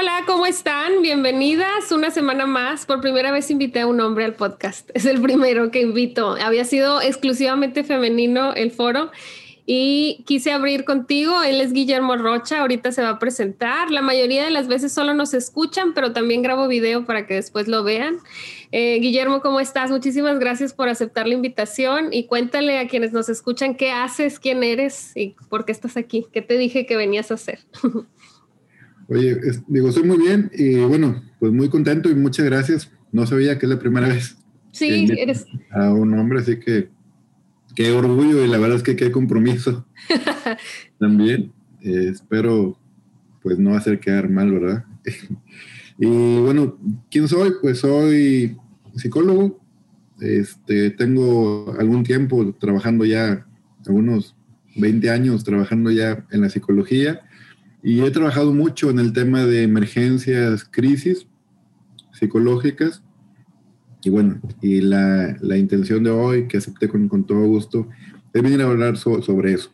Hola, ¿cómo están? Bienvenidas una semana más. Por primera vez invité a un hombre al podcast. Es el primero que invito. Había sido exclusivamente femenino el foro y quise abrir contigo. Él es Guillermo Rocha, ahorita se va a presentar. La mayoría de las veces solo nos escuchan, pero también grabo video para que después lo vean. Eh, Guillermo, ¿cómo estás? Muchísimas gracias por aceptar la invitación y cuéntale a quienes nos escuchan qué haces, quién eres y por qué estás aquí. ¿Qué te dije que venías a hacer? Oye, digo, estoy muy bien y bueno, pues muy contento y muchas gracias. No sabía que es la primera vez. Sí, eres. A un hombre, así que qué orgullo y la verdad es que qué compromiso también. Eh, espero pues no hacer quedar mal, ¿verdad? y bueno, ¿quién soy? Pues soy psicólogo. Este, tengo algún tiempo trabajando ya, algunos 20 años trabajando ya en la psicología y he trabajado mucho en el tema de emergencias, crisis psicológicas. Y bueno, y la, la intención de hoy, que acepté con, con todo gusto, es venir a hablar sobre eso.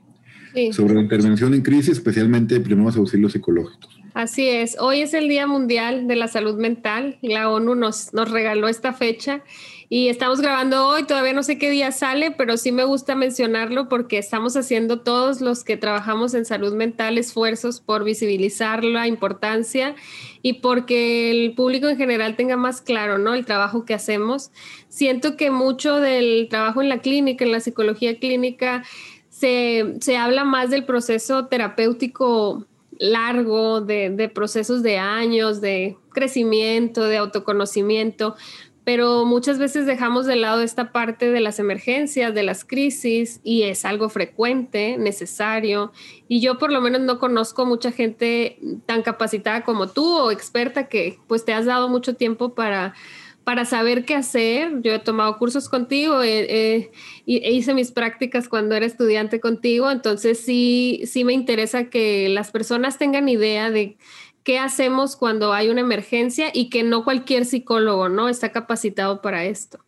Sobre la intervención en crisis, especialmente primeros auxilios psicológicos. Así es, hoy es el Día Mundial de la Salud Mental. La ONU nos, nos regaló esta fecha y estamos grabando hoy, todavía no sé qué día sale, pero sí me gusta mencionarlo porque estamos haciendo todos los que trabajamos en salud mental esfuerzos por visibilizar la importancia y porque el público en general tenga más claro, ¿no? El trabajo que hacemos. Siento que mucho del trabajo en la clínica, en la psicología clínica, se, se habla más del proceso terapéutico largo, de, de, procesos de años, de crecimiento, de autoconocimiento, pero muchas veces dejamos de lado esta parte de las emergencias, de las crisis, y es algo frecuente, necesario. Y yo por lo menos no conozco mucha gente tan capacitada como tú o experta que pues te has dado mucho tiempo para, para saber qué hacer. Yo he tomado cursos contigo e hice mis prácticas cuando era estudiante contigo, entonces sí, sí me interesa que las personas tengan idea de qué hacemos cuando hay una emergencia y que no cualquier psicólogo, ¿no? Está capacitado para esto.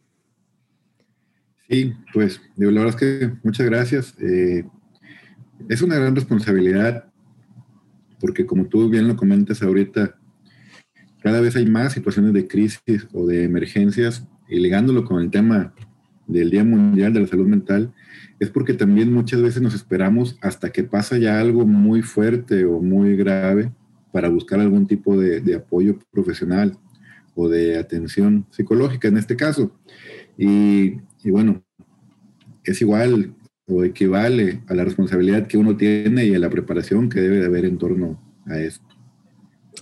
Sí, pues la verdad es que muchas gracias. Eh, es una gran responsabilidad porque como tú bien lo comentas ahorita, cada vez hay más situaciones de crisis o de emergencias y ligándolo con el tema del Día Mundial de la Salud Mental, es porque también muchas veces nos esperamos hasta que pasa ya algo muy fuerte o muy grave para buscar algún tipo de, apoyo profesional o de atención psicológica en este caso. Y, bueno, es igual o equivale a la responsabilidad que uno tiene y a la preparación que debe de haber en torno a esto.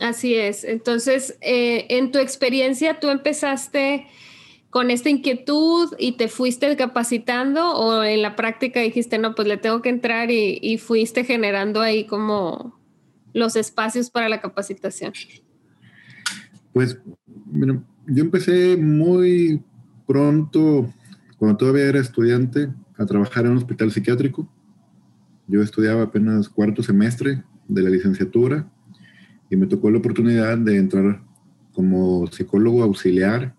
Así es. Entonces, eh, en tu experiencia, tú empezaste con esta inquietud y te fuiste capacitando o en la práctica dijiste, no, pues le tengo que entrar y, y fuiste generando ahí como los espacios para la capacitación? Pues, yo empecé muy pronto, cuando todavía era estudiante, a trabajar en un hospital psiquiátrico. Yo estudiaba apenas cuarto semestre de la licenciatura y me tocó la oportunidad de entrar como psicólogo auxiliar,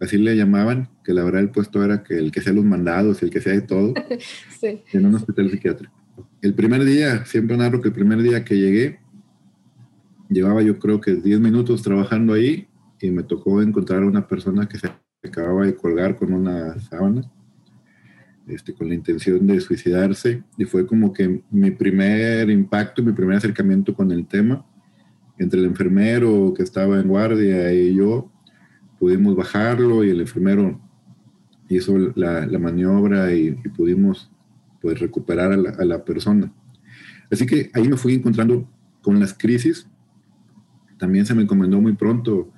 así le llamaban, que la verdad el puesto era que el que sea los mandados, el que sea de todo, en un hospital psiquiátrico el primer día, siempre narro que el primer día que llegué, llevaba yo creo que 10 minutos trabajando ahí y me tocó encontrar a una persona que se acababa de colgar con una sábana, este, con la intención de suicidarse. Y fue como que mi primer impacto, mi primer acercamiento con el tema, entre el enfermero que estaba en guardia y yo, pudimos bajarlo y el enfermero hizo la, la maniobra y, y pudimos pues recuperar a la, persona. Así que ahí me fui encontrando con las crisis. También se me encomendó muy pronto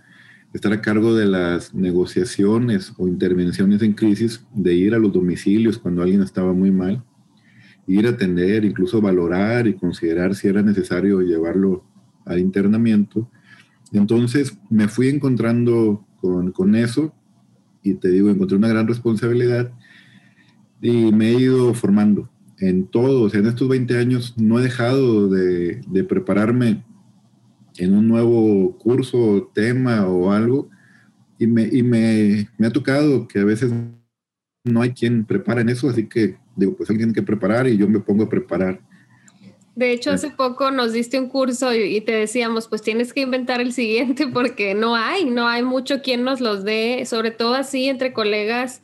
estar a cargo de las negociaciones o intervenciones en crisis, de ir a los domicilios cuando alguien estaba muy mal, ir a atender, incluso valorar y considerar si era necesario llevarlo al internamiento. Entonces me fui encontrando con, con eso y te digo, encontré una gran responsabilidad y me he ido formando en todo. O sea, en estos 20 años no he dejado de, de prepararme en un nuevo curso, tema o algo. Y, me, y me, me, ha tocado que a veces no hay quien prepara en eso, así que digo, pues alguien tiene que preparar y yo me pongo a preparar. De hecho, hace poco nos diste un curso y, y, te decíamos, pues tienes que inventar el siguiente porque no hay, no hay mucho quien nos los dé, sobre todo así entre colegas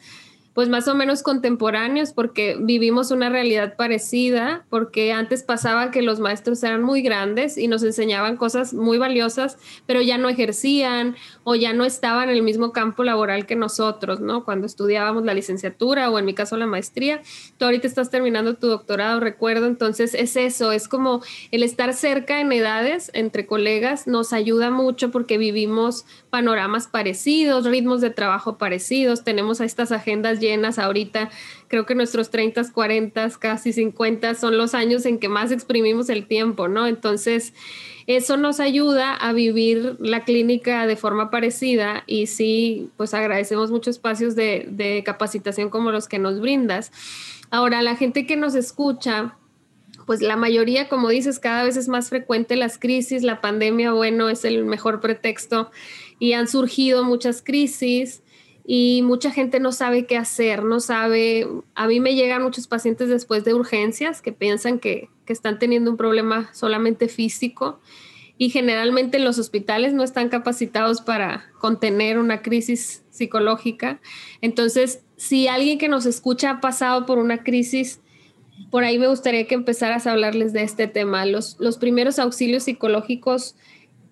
pues más o menos contemporáneos porque vivimos una realidad parecida, porque antes pasaba que los maestros eran muy grandes y nos enseñaban cosas muy valiosas, pero ya no ejercían o ya no estaban en el mismo campo laboral que nosotros, ¿no? Cuando estudiábamos la licenciatura o en mi caso la maestría, tú ahorita estás terminando tu doctorado, recuerdo, entonces es eso, es como el estar cerca en edades entre colegas nos ayuda mucho porque vivimos panoramas parecidos, ritmos de trabajo parecidos, tenemos estas agendas llenas ahorita. Creo que nuestros 30, 40, casi 50 son los años en que más exprimimos el tiempo, ¿no? Entonces, eso nos ayuda a vivir la clínica de forma parecida y sí, pues agradecemos muchos espacios de, de capacitación como los que nos brindas. Ahora, la gente que nos escucha, pues la mayoría, como dices, cada vez es más frecuente las crisis, la pandemia, bueno, es el mejor pretexto y han surgido muchas crisis y mucha gente no sabe qué hacer, no sabe, a mí me llegan muchos pacientes después de urgencias que piensan que, están teniendo un problema solamente físico y generalmente los hospitales no están capacitados para contener una crisis psicológica. Entonces, si alguien que nos escucha ha pasado por una crisis, por ahí me gustaría que empezaras a hablarles de este tema. Los primeros auxilios psicológicos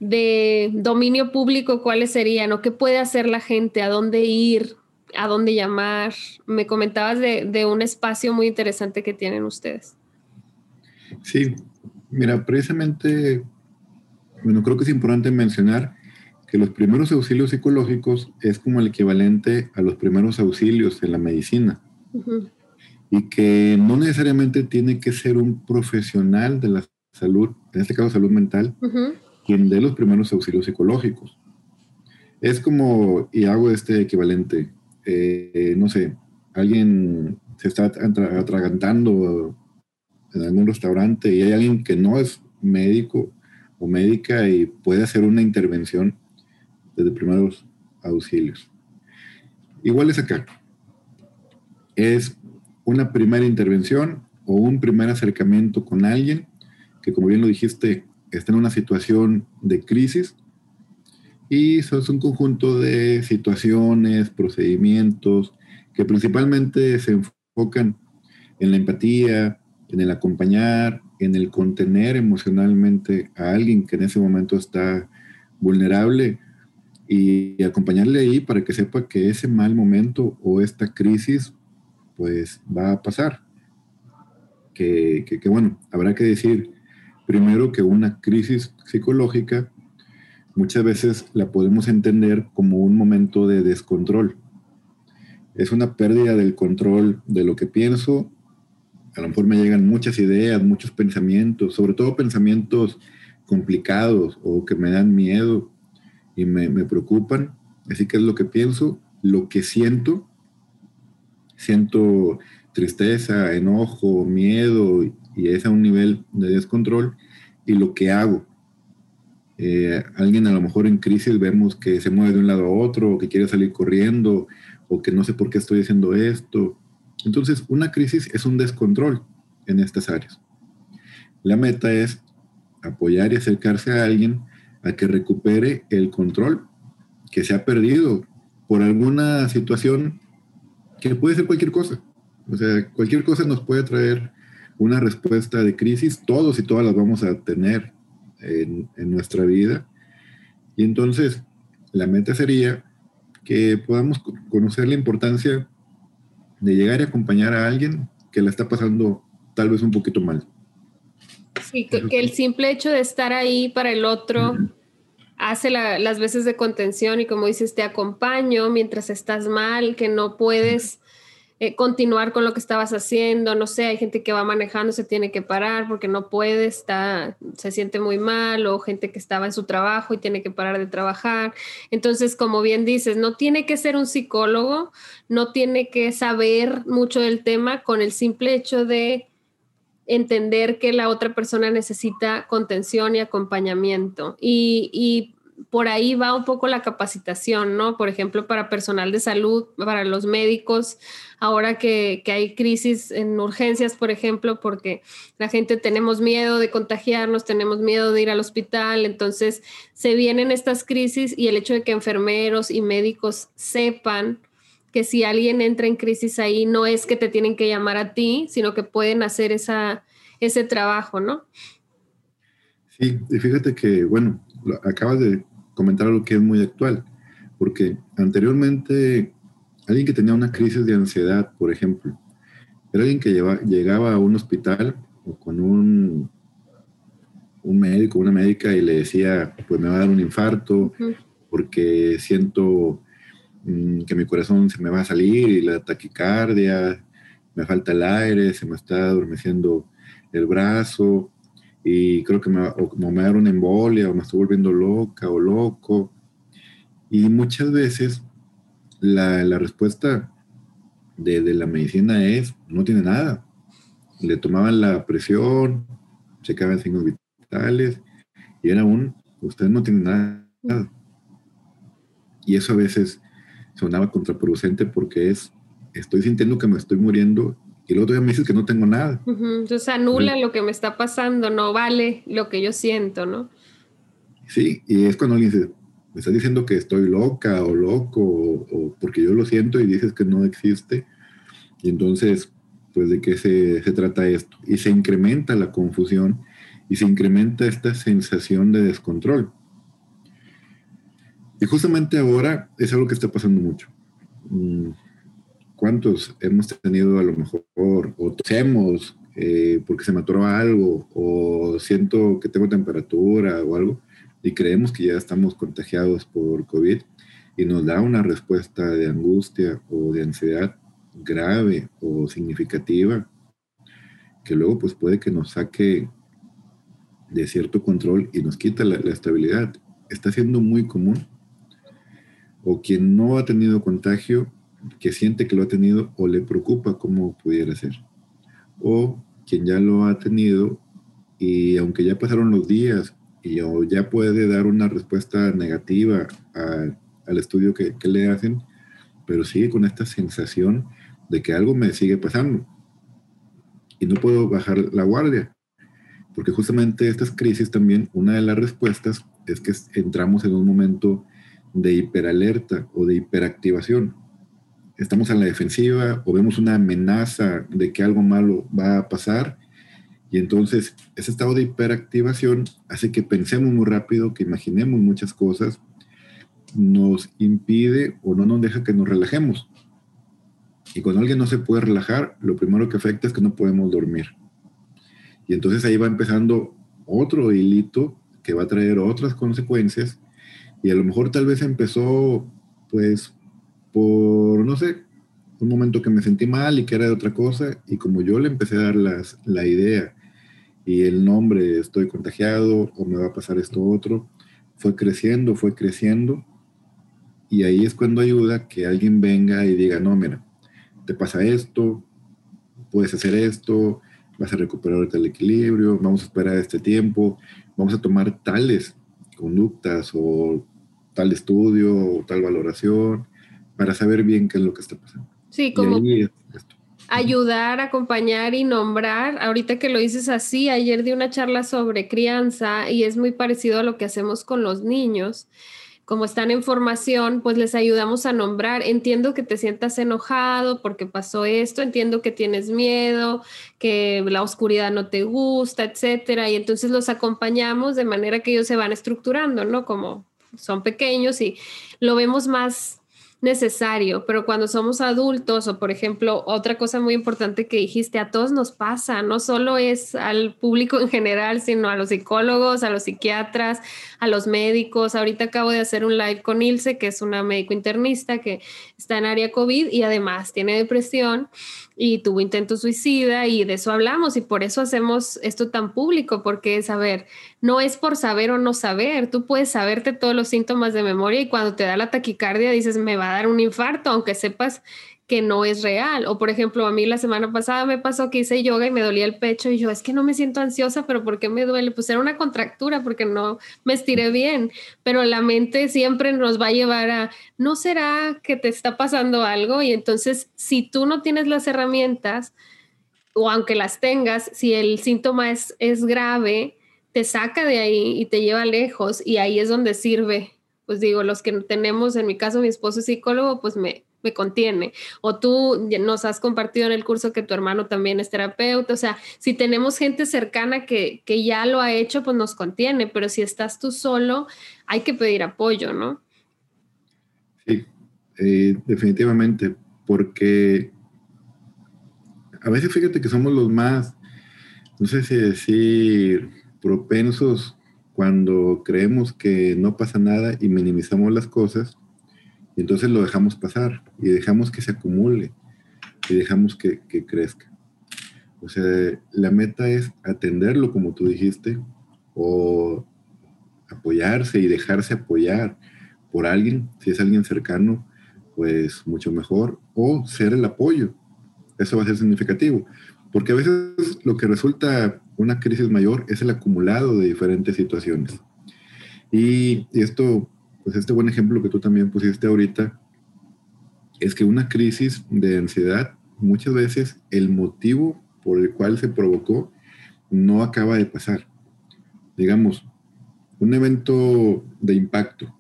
de dominio público, ¿cuáles serían? ¿O qué puede hacer la gente? ¿A dónde ir? ¿A dónde llamar? Me comentabas de, de un espacio muy interesante que tienen ustedes. Sí, mira, precisamente, bueno, creo que es importante mencionar que los primeros auxilios psicológicos es como el equivalente a los primeros auxilios en la medicina. Uh -huh. Y que no necesariamente tiene que ser un profesional de la salud, en este caso salud mental, uh -huh quien dé los primeros auxilios psicológicos. Es como, y hago este equivalente, eh, no sé, alguien se está atragantando en algún restaurante y hay alguien que no es médico o médica y puede hacer una intervención desde primeros auxilios. Igual es acá. Es una primera intervención o un primer acercamiento con alguien que, como bien lo dijiste, está en una situación de crisis y son un conjunto de situaciones, procedimientos que principalmente se enfocan en la empatía, en el acompañar, en el contener emocionalmente a alguien que en ese momento está vulnerable y acompañarle ahí para que sepa que ese mal momento o esta crisis pues va a pasar. Que bueno, habrá que decir, Primero que una crisis psicológica muchas veces la podemos entender como un momento de descontrol. Es una pérdida del control de lo que pienso. A lo mejor me llegan muchas ideas, muchos pensamientos, sobre todo pensamientos complicados o que me dan miedo y me, me preocupan. Así que es lo que pienso, lo que siento. Siento tristeza, enojo, miedo y es a un nivel de descontrol y lo que hago. Eh, alguien a lo mejor en crisis vemos que se mueve de un lado a otro, o que quiere salir corriendo, o que no sé por qué estoy haciendo esto. Entonces, una crisis es un descontrol en estas áreas. La meta es apoyar y acercarse a alguien a que recupere el control que se ha perdido por alguna situación que puede ser cualquier cosa. O sea, cualquier cosa nos puede traer una respuesta de crisis, todos y todas las vamos a tener en, en nuestra vida. Y entonces, la meta sería que podamos conocer la importancia de llegar y acompañar a alguien que la está pasando tal vez un poquito mal. Sí, que, que el simple hecho de estar ahí para el otro uh -huh. hace la, las veces de contención y como dices, te acompaño mientras estás mal, que no puedes eh, continuar con lo que estabas haciendo, no sé, hay gente que va manejando, se tiene que parar porque no puede, está, se siente muy mal, o gente que estaba en su trabajo y tiene que parar de trabajar. Entonces, como bien dices, no tiene que ser un psicólogo, no tiene que saber mucho del tema con el simple hecho de entender que la otra persona necesita contención y acompañamiento. Y, y por ahí va un poco la capacitación, ¿no? Por ejemplo, para personal de salud, para los médicos, ahora que, hay crisis en urgencias, por ejemplo, porque la gente tenemos miedo de contagiarnos, tenemos miedo de ir al hospital, entonces se vienen estas crisis y el hecho de que enfermeros y médicos sepan que si alguien entra en crisis ahí, no es que te tienen que llamar a ti, sino que pueden hacer esa, ese trabajo, ¿no? Sí, y fíjate que, bueno, acabas de comentar algo que es muy actual, porque anteriormente alguien que tenía una crisis de ansiedad, por ejemplo, era alguien que llegaba a un hospital o con un, un médico, una médica y le decía, pues me va a dar un infarto porque siento mm, que mi corazón se me va a salir y la taquicardia, me falta el aire, se me está adormeciendo el brazo, y creo que me, o me da una embolia o me estoy volviendo loca o loco. Y muchas veces la, la respuesta de, de, la medicina es, no tiene nada. Le tomaban la presión, checaban signos vitales y era un, usted no tiene nada. Y eso a veces sonaba contraproducente porque es, estoy sintiendo que me estoy muriendo y luego todavía me dices que no tengo nada. Entonces anula lo que me está pasando, no vale lo que yo siento, ¿no? Sí, y es cuando alguien dice, me está diciendo que estoy loca o loco, o, porque yo lo siento y dices que no existe. Y entonces, pues de qué se, se trata esto. Y se incrementa la confusión y se incrementa esta sensación de descontrol. Y justamente ahora es algo que está pasando mucho. ¿Cuántos hemos tenido a lo mejor, o tosemos eh, porque se me atoró algo, o siento que tengo temperatura o algo, y creemos que ya estamos contagiados por COVID, y nos da una respuesta de angustia o de ansiedad grave o significativa, que luego pues puede que nos saque de cierto control y nos quita la, la estabilidad. Está siendo muy común. O quien no ha tenido contagio que siente que lo ha tenido o le preocupa cómo pudiera ser. O quien ya lo ha tenido y aunque ya pasaron los días y ya puede dar una respuesta negativa al estudio que, le hacen, pero sigue con esta sensación de que algo me sigue pasando y no puedo bajar la guardia. Porque justamente estas crisis también, una de las respuestas es que entramos en un momento de hiperalerta o de hiperactivación estamos en la defensiva o vemos una amenaza de que algo malo va a pasar. Y entonces ese estado de hiperactivación hace que pensemos muy rápido, que imaginemos muchas cosas, nos impide o no nos deja que nos relajemos. Y cuando alguien no se puede relajar, lo primero que afecta es que no podemos dormir. Y entonces ahí va empezando otro hilito que va a traer otras consecuencias. Y a lo mejor tal vez empezó pues por, no sé, un momento que me sentí mal y que era de otra cosa, y como yo le empecé a dar las, la idea y el nombre, estoy contagiado o me va a pasar esto otro, fue creciendo, fue creciendo, y ahí es cuando ayuda que alguien venga y diga, no, mira, te pasa esto, puedes hacer esto, vas a recuperar el equilibrio, vamos a esperar este tiempo, vamos a tomar tales conductas o tal estudio o tal valoración para saber bien qué es lo que está pasando. Sí, como ayudar, acompañar y nombrar. Ahorita que lo dices así, ayer di una charla sobre crianza y es muy parecido a lo que hacemos con los niños. Como están en formación, pues les ayudamos a nombrar. Entiendo que te sientas enojado porque pasó esto, entiendo que tienes miedo, que la oscuridad no te gusta, etcétera. Y entonces los acompañamos de manera que ellos se van estructurando, ¿no? Como son pequeños y lo vemos más necesario, pero cuando somos adultos o por ejemplo, otra cosa muy importante que dijiste, a todos nos pasa, no solo es al público en general, sino a los psicólogos, a los psiquiatras, a los médicos. Ahorita acabo de hacer un live con Ilse, que es una médico internista que está en área COVID y además tiene depresión y tuvo intento suicida y de eso hablamos y por eso hacemos esto tan público, porque es saber, no es por saber o no saber, tú puedes saberte todos los síntomas de memoria y cuando te da la taquicardia dices, me va a dar un infarto, aunque sepas que no es real. O por ejemplo, a mí la semana pasada me pasó que hice yoga y me dolía el pecho y yo es que no me siento ansiosa, pero ¿por qué me duele? Pues era una contractura porque no me estiré bien, pero la mente siempre nos va a llevar a, ¿no será que te está pasando algo? Y entonces, si tú no tienes las herramientas, o aunque las tengas, si el síntoma es, es grave, te saca de ahí y te lleva lejos y ahí es donde sirve. Pues digo, los que tenemos, en mi caso, mi esposo es psicólogo, pues me, me contiene. O tú nos has compartido en el curso que tu hermano también es terapeuta. O sea, si tenemos gente cercana que, ya lo ha hecho, pues nos contiene. Pero si estás tú solo, hay que pedir apoyo, ¿no? Sí, eh, definitivamente. Porque a veces fíjate que somos los más, no sé si decir, propensos cuando creemos que no pasa nada y minimizamos las cosas y entonces lo dejamos pasar y dejamos que se acumule y dejamos que, crezca. O sea, la meta es atenderlo, como tú dijiste, o apoyarse y dejarse apoyar por alguien, si es alguien cercano, pues mucho mejor, o ser el apoyo. Eso va a ser significativo, porque a veces lo que resulta una crisis mayor es el acumulado de diferentes situaciones. Y, y esto pues este buen ejemplo que tú también pusiste ahorita, es que una crisis de ansiedad, muchas veces el motivo por el cual se provocó no acaba de pasar. Digamos, un evento de impacto,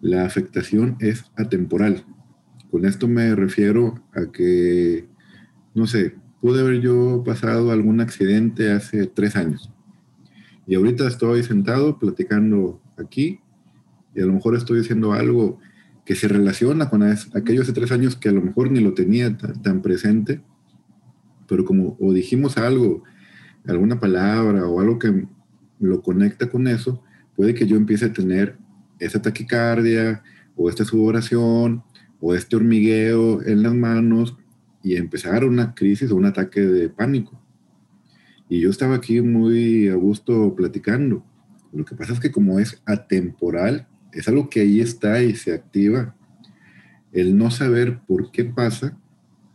la afectación es atemporal. Con esto me refiero a que, no sé, pude haber yo pasado algún accidente hace tres años y ahorita estoy sentado platicando aquí y a lo mejor estoy diciendo algo que se relaciona con aquellos de tres años que a lo mejor ni lo tenía tan, presente, pero como o dijimos algo, alguna palabra o algo que lo conecta con eso, puede que yo empiece a tener esa taquicardia o esta sudoración o este hormigueo en las manos y empezar una crisis o un ataque de pánico. Y yo estaba aquí muy a gusto platicando. Lo que pasa es que como es atemporal, es algo que ahí está y se activa. El no saber por qué pasa,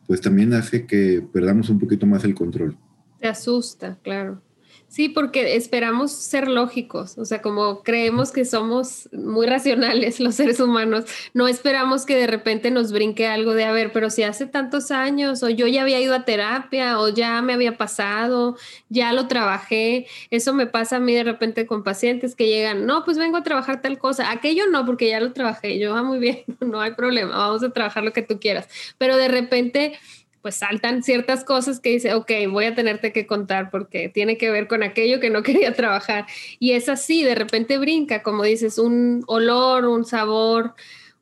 pues también hace que perdamos un poquito más el control. Te asusta, claro. Sí, porque esperamos ser lógicos, o sea, como creemos que somos muy racionales los seres humanos, no esperamos que de repente nos brinque algo de, a ver, pero si hace tantos años, o yo ya había ido a terapia, o ya me había pasado, ya lo trabajé, eso me pasa a mí de repente con pacientes que llegan, no, pues vengo a trabajar tal cosa, aquello no, porque ya lo trabajé, yo, ah, muy bien, no hay problema, vamos a trabajar lo que tú quieras, pero de repente pues saltan ciertas cosas que dice, ok, voy a tenerte que contar porque tiene que ver con aquello que no quería trabajar. Y es así, de repente brinca, como dices, un olor, un sabor,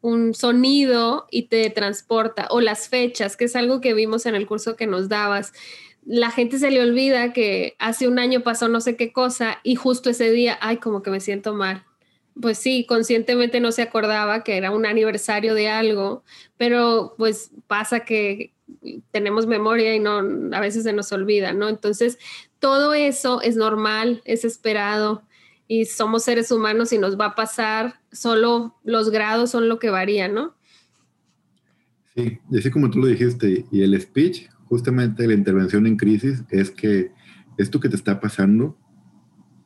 un sonido y te transporta. O las fechas, que es algo que vimos en el curso que nos dabas. La gente se le olvida que hace un año pasó no sé qué cosa y justo ese día, ay, como que me siento mal pues sí, conscientemente no se acordaba que era un aniversario de algo, pero pues pasa que tenemos memoria y no a veces se nos olvida, ¿no? Entonces, todo eso es normal, es esperado y somos seres humanos y nos va a pasar, solo los grados son lo que varían, ¿no? Sí, y así como tú lo dijiste, y el speech, justamente la intervención en crisis, es que esto que te está pasando,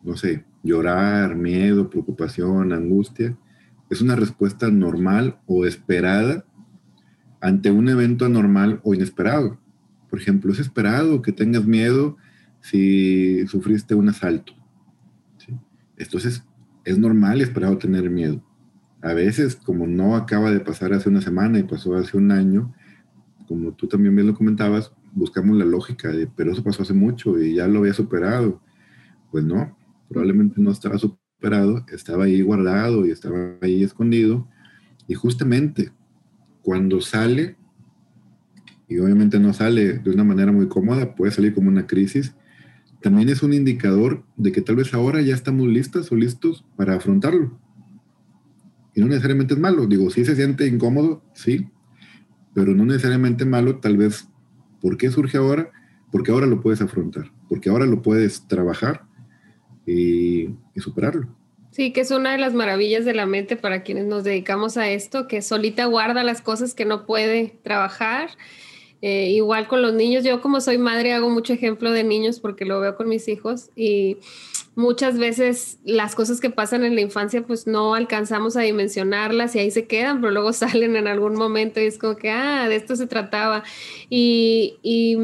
no sé, llorar, miedo, preocupación, angustia, es una respuesta normal o esperada ante un evento anormal o inesperado. Por ejemplo, es esperado que tengas miedo si sufriste un asalto. Entonces, es normal y esperado tener miedo. A veces, como no acaba de pasar hace una semana y pasó hace un año, como tú también bien lo comentabas, buscamos la lógica de, pero eso pasó hace mucho y ya lo había superado. Pues no, probablemente no estaba superado, estaba ahí guardado y estaba ahí escondido. Y justamente cuando sale, y obviamente no sale de una manera muy cómoda, puede salir como una crisis, también es un indicador de que tal vez ahora ya estamos listas o listos para afrontarlo. Y no necesariamente es malo, digo, si se siente incómodo, sí, pero no necesariamente malo, tal vez, ¿por qué surge ahora? Porque ahora lo puedes afrontar, porque ahora lo puedes trabajar y, y superarlo. Sí, que es una de las maravillas de la mente para quienes nos dedicamos a esto, que solita guarda las cosas que no puede trabajar eh, igual con los niños, yo como soy madre hago mucho ejemplo de niños porque lo veo con mis hijos y muchas veces las cosas que pasan en la infancia pues no alcanzamos a dimensionarlas y ahí se quedan, pero luego salen en algún momento y es como que, ah, de esto se trataba. Y, y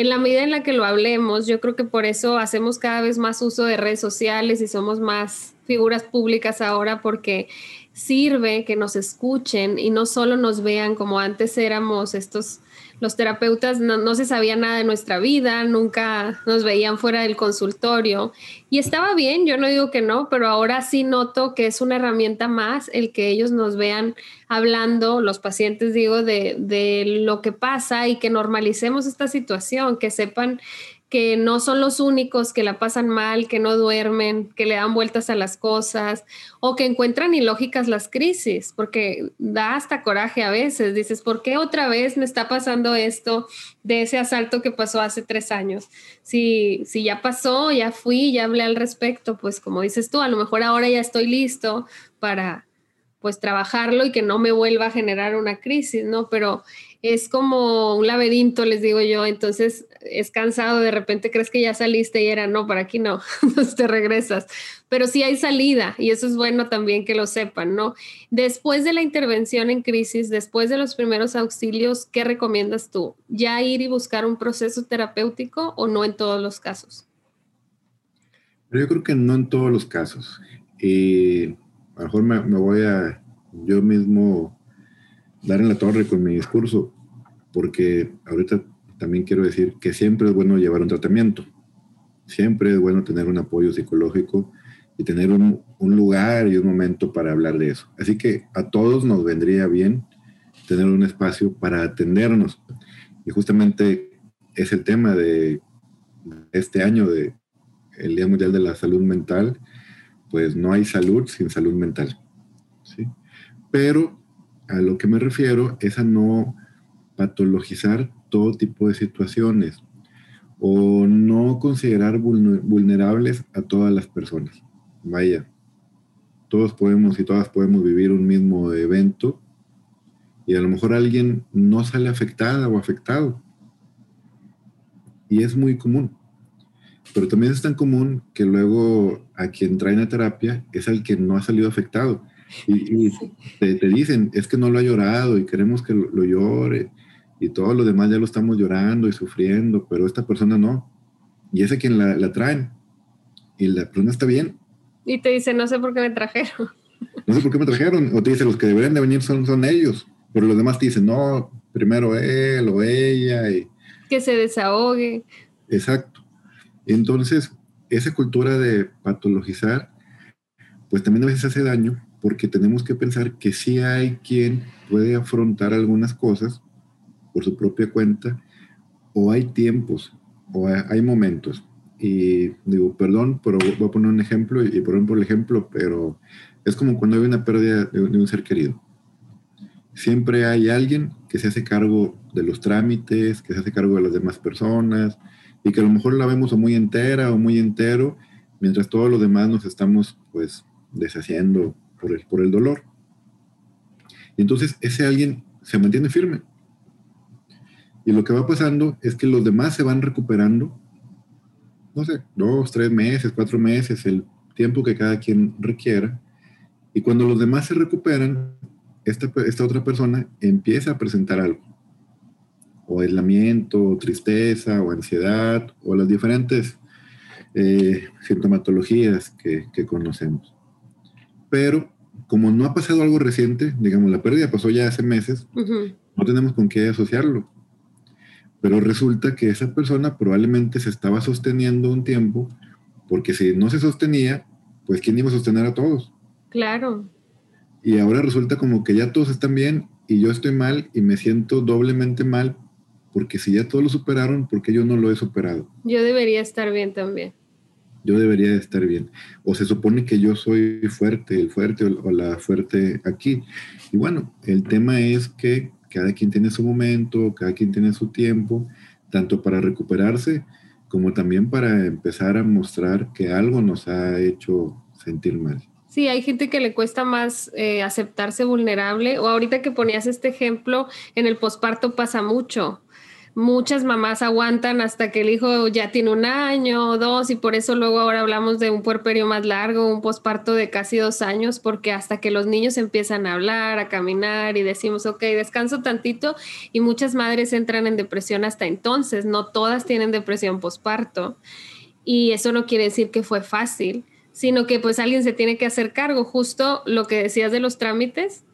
en la medida en la que lo hablemos, yo creo que por eso hacemos cada vez más uso de redes sociales y somos más figuras públicas ahora porque sirve que nos escuchen y no solo nos vean como antes éramos estos los terapeutas no, se sabía nada de nuestra vida, nunca nos veían fuera del consultorio. Y estaba bien, yo no digo que no, pero ahora sí noto que es una herramienta más el que ellos nos vean hablando, los pacientes digo, de, de lo que pasa y que normalicemos esta situación, que sepan que no son los únicos que la pasan mal, que no duermen, que le dan vueltas a las cosas o que encuentran ilógicas las crisis, porque da hasta coraje a veces. Dices, ¿por qué otra vez me está pasando esto de ese asalto que pasó hace tres años? Si, si ya pasó, ya fui, ya hablé al respecto, pues como dices tú, a lo mejor ahora ya estoy listo para pues trabajarlo y que no me vuelva a generar una crisis, ¿no? Pero es como un laberinto, les digo yo, entonces es cansado, de repente crees que ya saliste y era, no, para aquí no, te regresas, pero sí hay salida y eso es bueno también que lo sepan, ¿no? Después de la intervención en crisis, después de los primeros auxilios, ¿qué recomiendas tú? ¿Ya ir y buscar un proceso terapéutico o no en todos los casos? Yo creo que no en todos los casos. Y a lo mejor me, me voy a yo mismo dar en la torre con mi discurso, porque ahorita también quiero decir que siempre es bueno llevar un tratamiento, siempre es bueno tener un apoyo psicológico y tener un, un lugar y un momento para hablar de eso. Así que a todos nos vendría bien tener un espacio para atendernos. Y justamente es el tema de este año de el Día Mundial de la Salud Mental, pues no hay salud sin salud mental. ¿sí? Pero a lo que me refiero es a no patologizar todo tipo de situaciones o no considerar vulnerables a todas las personas. Vaya, todos podemos y todas podemos vivir un mismo evento y a lo mejor alguien no sale afectada o afectado. Y es muy común. Pero también es tan común que luego a quien traen a terapia es al que no ha salido afectado. Y, te, dicen, es que no lo ha llorado y queremos que lo, llore y todos los demás ya lo estamos llorando y sufriendo, pero esta persona no. Y es a quien la, la traen y la persona está bien. Y te dice, no sé por qué me trajeron. No sé por qué me trajeron. O te dice, los que deberían de venir son, son ellos. Pero los demás te dicen, no, primero él o ella. Y... Que se desahogue. Exacto. Entonces, esa cultura de patologizar, pues también a veces hace daño porque tenemos que pensar que sí hay quien puede afrontar algunas cosas por su propia cuenta, o hay tiempos, o hay momentos. Y digo, perdón, pero voy a poner un ejemplo, y perdón por el ejemplo, pero es como cuando hay una pérdida de, un ser querido. Siempre hay alguien que se hace cargo de los trámites, que se hace cargo de las demás personas, y que a lo mejor la vemos o muy entera o muy entero, mientras todos los demás nos estamos pues deshaciendo por el, por el dolor. Entonces ese alguien se mantiene firme. Y lo que va pasando es que los demás se van recuperando, no sé, dos, tres meses, cuatro meses, el tiempo que cada quien requiera. Y cuando los demás se recuperan, esta, esta otra persona empieza a presentar algo. O aislamiento, o tristeza, o ansiedad, o las diferentes eh, sintomatologías que conocemos pero como no ha pasado algo reciente, digamos, la pérdida pasó ya hace meses, no tenemos con qué asociarlo. Pero resulta que esa persona probablemente se estaba sosteniendo un tiempo, porque si no se sostenía, pues ¿quién iba a sostener a todos? Claro. Y ahora resulta como que ya todos están bien y yo estoy mal y me siento doblemente mal porque si ya todos lo superaron, ¿por qué yo no lo he superado? Yo debería estar bien también. Yo debería estar bien. O se supone que yo soy fuerte, el fuerte o la fuerte aquí. Y bueno, el tema es que cada quien tiene su momento, cada quien tiene su tiempo, tanto para recuperarse como también para empezar a mostrar que algo nos ha hecho sentir mal. Sí, hay gente que le cuesta más eh, aceptarse vulnerable. O ahorita que ponías este ejemplo, en el posparto pasa mucho muchas mamás aguantan hasta que el hijo ya tiene un año o dos y por eso luego ahora hablamos de un puerperio más largo, un posparto de casi dos años, porque hasta que los niños empiezan a hablar, a caminar y decimos, ok, descanso tantito y muchas madres entran en depresión hasta entonces, no todas tienen depresión posparto y eso no quiere decir que fue fácil, sino que pues alguien se tiene que hacer cargo, justo lo que decías de los trámites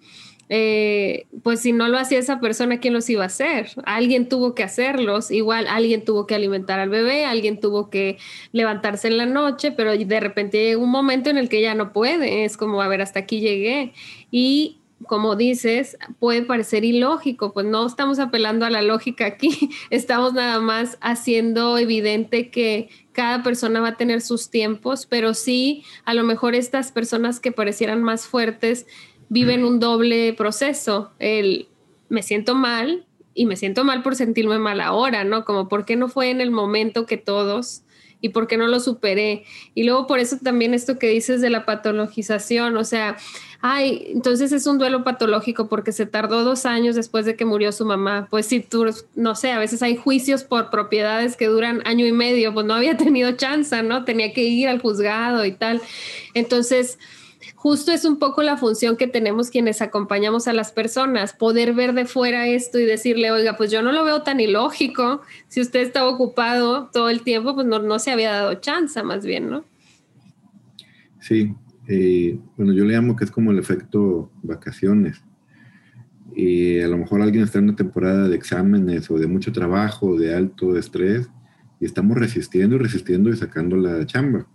eh, pues si no lo hacía esa persona, ¿quién los iba a hacer? Alguien tuvo que hacerlos, igual alguien tuvo que alimentar al bebé, alguien tuvo que levantarse en la noche, pero de repente llega un momento en el que ya no puede, es como, a ver, hasta aquí llegué. Y como dices, puede parecer ilógico, pues no estamos apelando a la lógica aquí, estamos nada más haciendo evidente que cada persona va a tener sus tiempos, pero sí, a lo mejor estas personas que parecieran más fuertes, viven un doble proceso. El me siento mal y me siento mal por sentirme mal ahora, ¿no? Como por qué no fue en el momento que todos y por qué no lo superé. Y luego por eso también esto que dices de la patologización, o sea, ay, entonces es un duelo patológico porque se tardó dos años después de que murió su mamá. Pues si tú, no sé, a veces hay juicios por propiedades que duran año y medio, pues no había tenido chance, ¿no? Tenía que ir al juzgado y tal. Entonces, justo es un poco la función que tenemos quienes acompañamos a las personas, poder ver de fuera esto y decirle, oiga, pues yo no lo veo tan ilógico, si usted estaba ocupado todo el tiempo, pues no, se había dado chance más bien, ¿no? Sí, eh, bueno, yo le llamo que es como el efecto vacaciones. Y a lo mejor alguien está en una temporada de exámenes o de mucho trabajo, de alto estrés, y estamos resistiendo y resistiendo y sacando la chamba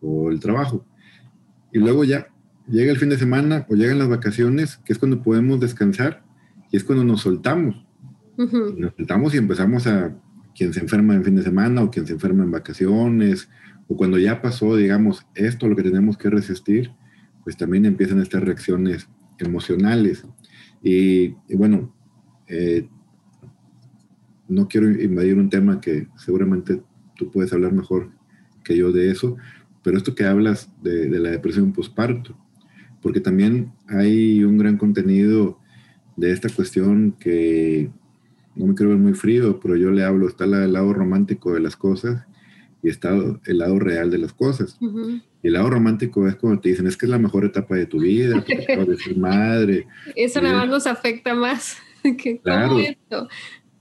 o el trabajo y luego ya llega el fin de semana o llegan las vacaciones, que es cuando podemos descansar y es cuando nos soltamos. Nos soltamos y empezamos a quien se enferma en fin de semana o quien se enferma en vacaciones o cuando ya pasó, digamos, esto lo que tenemos que resistir, pues también empiezan estas reacciones emocionales. Y, bueno, eh, no quiero invadir un tema que seguramente tú puedes hablar mejor que yo de eso, pero esto que hablas de, la depresión postparto, porque también hay un gran contenido de esta cuestión que no me quiero ver muy frío, pero yo le hablo, está el lado romántico de las cosas y está el lado real de las cosas. Y el lado romántico es cuando te dicen, es que es la mejor etapa de tu vida, de ser madre. Eso nada más nos afecta más que claro, esto.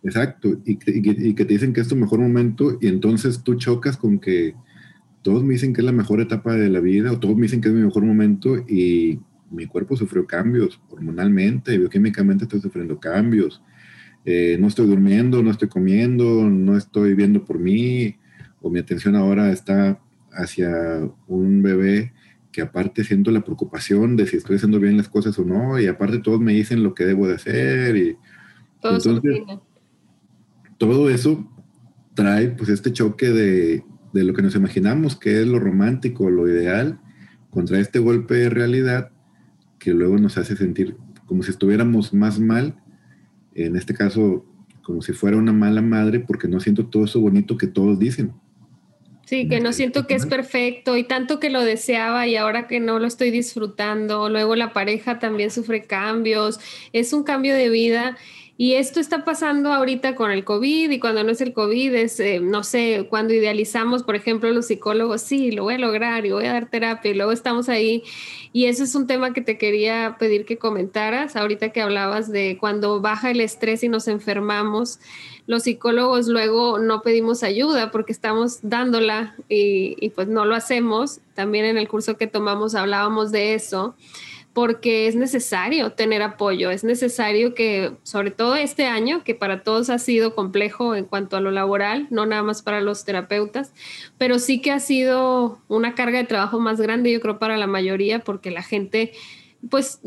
Exacto, y, y, que te dicen que es tu mejor momento y entonces tú chocas con que todos me dicen que es la mejor etapa de la vida o todos me dicen que es mi mejor momento y mi cuerpo sufrió cambios hormonalmente, bioquímicamente estoy sufriendo cambios. Eh, no estoy durmiendo, no estoy comiendo, no estoy viendo por mí, o mi atención ahora está hacia un bebé que aparte siento la preocupación de si estoy haciendo bien las cosas o no, y aparte todos me dicen lo que debo de hacer, y todo, entonces, todo eso trae pues este choque de de lo que nos imaginamos que es lo romántico, lo ideal, contra este golpe de realidad que luego nos hace sentir como si estuviéramos más mal, en este caso como si fuera una mala madre, porque no siento todo eso bonito que todos dicen. Sí, que no siento que es perfecto y tanto que lo deseaba y ahora que no lo estoy disfrutando, luego la pareja también sufre cambios, es un cambio de vida y esto está pasando ahorita con el COVID y cuando no es el COVID es, eh, no sé, cuando idealizamos, por ejemplo, los psicólogos, sí, lo voy a lograr y voy a dar terapia y luego estamos ahí. Y eso es un tema que te quería pedir que comentaras, ahorita que hablabas de cuando baja el estrés y nos enfermamos, los psicólogos luego no pedimos ayuda porque estamos dándola y, y pues no lo hacemos. También en el curso que tomamos hablábamos de eso porque es necesario tener apoyo, es necesario que, sobre todo este año, que para todos ha sido complejo en cuanto a lo laboral, no nada más para los terapeutas, pero sí que ha sido una carga de trabajo más grande, yo creo, para la mayoría, porque la gente pues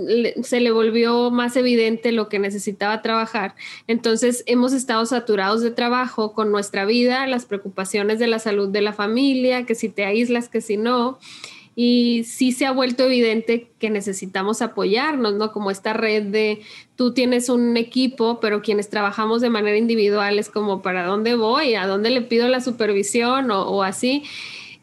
se le volvió más evidente lo que necesitaba trabajar. Entonces hemos estado saturados de trabajo con nuestra vida, las preocupaciones de la salud de la familia, que si te aíslas, que si no. Y sí se ha vuelto evidente que necesitamos apoyarnos, ¿no? Como esta red de tú tienes un equipo, pero quienes trabajamos de manera individual es como, ¿para dónde voy? ¿A dónde le pido la supervisión? O, así.